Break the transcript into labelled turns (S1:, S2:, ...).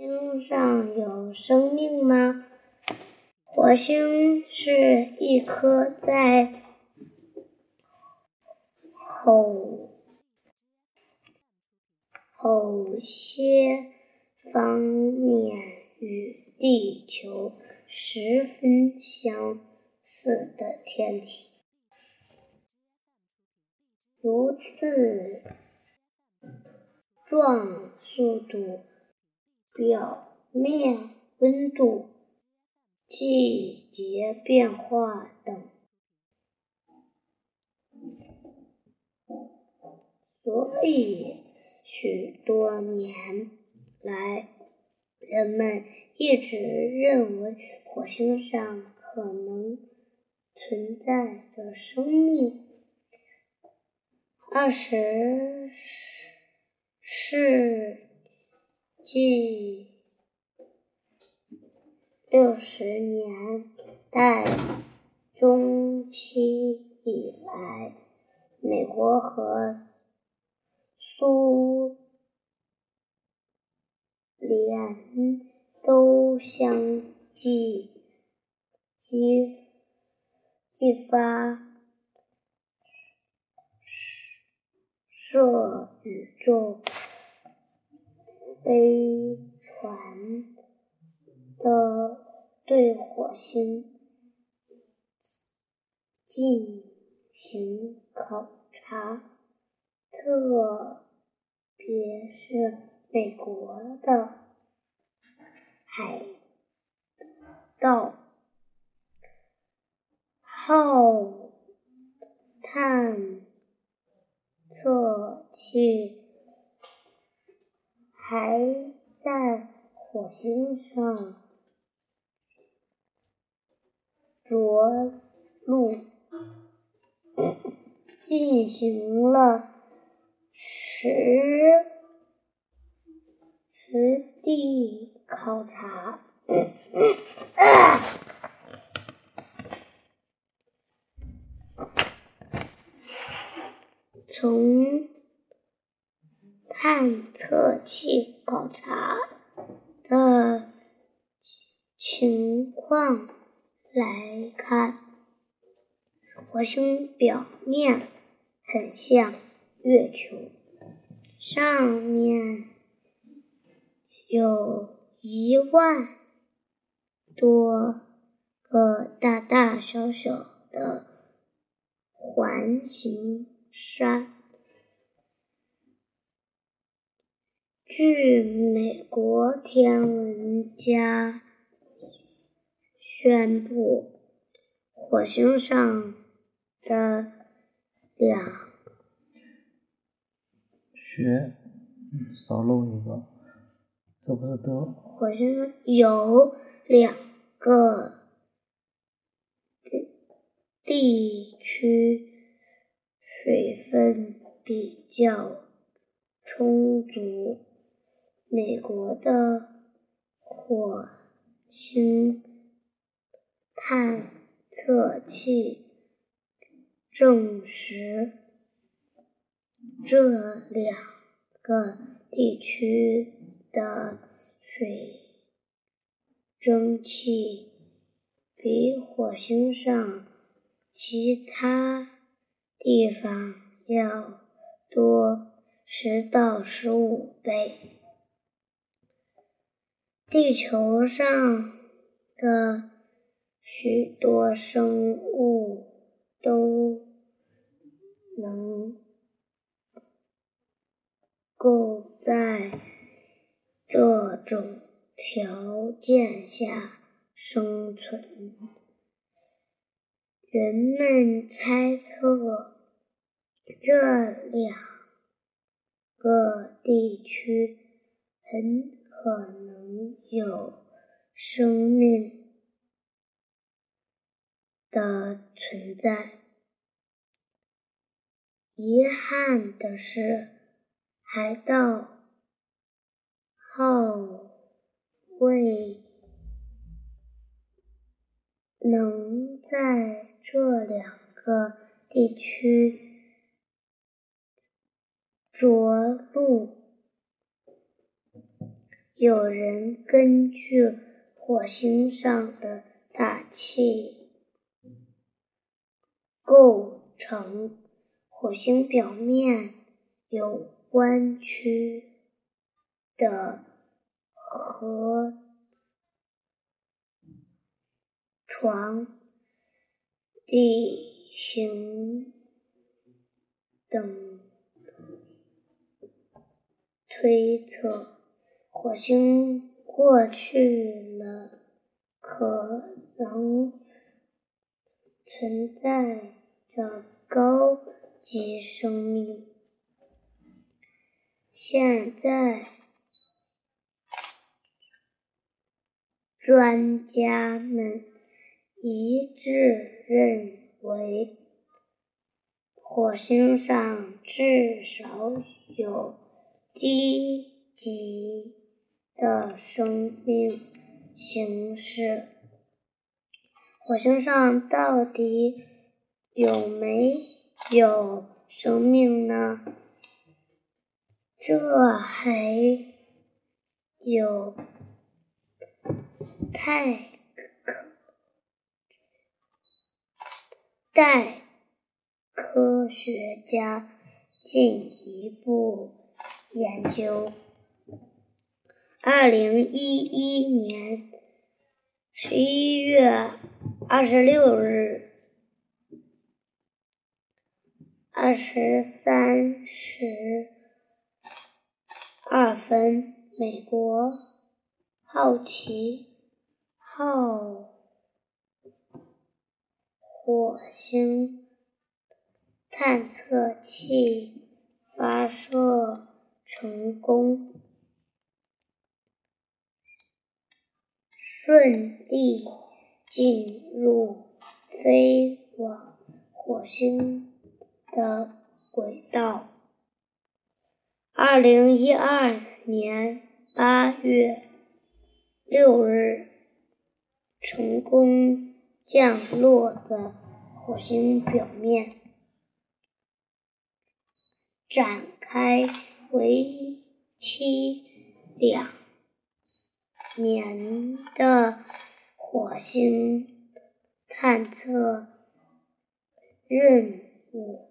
S1: 星上有生命吗？火星是一颗在某某些方面与地球十分相似的天体。如自状速度、表面温度。季节变化等，所以许多年来，人们一直认为火星上可能存在着生命。二十世纪。六十年代中期以来，美国和苏联都相继激激发射宇宙飞船。的对火星进行考察，特别是美国的海盗号探测器还在火星上。着陆进行了实实地考察，从探测器考察的情况。来看，火星表面很像月球，上面有一万多个大大小小的环形山。据美国天文家。宣布，火星上的两
S2: 学少漏一个，这不是的。
S1: 火星上有两个地地区水分比较充足，美国的火星。探测器证实，这两个地区的水蒸气比火星上其他地方要多十到十五倍。地球上的。许多生物都能够在这种条件下生存。人们猜测，这两个地区很可能有生命。的存在。遗憾的是，海盗号未能在这两个地区着陆。有人根据火星上的大气构成，火星表面有弯曲的河床地形等推测。火星过去了，可能存在着高级生命。现在，专家们一致认为，火星上至少有低级。的生命形式，火星上到底有没有生命呢？这还有太待科学家进一步研究。二零一一年十一月二十六日二十三时二分，美国好奇号火星探测器发射成功。顺利进入飞往火星的轨道。二零一二年八月六日，成功降落在火星表面，展开为期两。年的火星探测任务。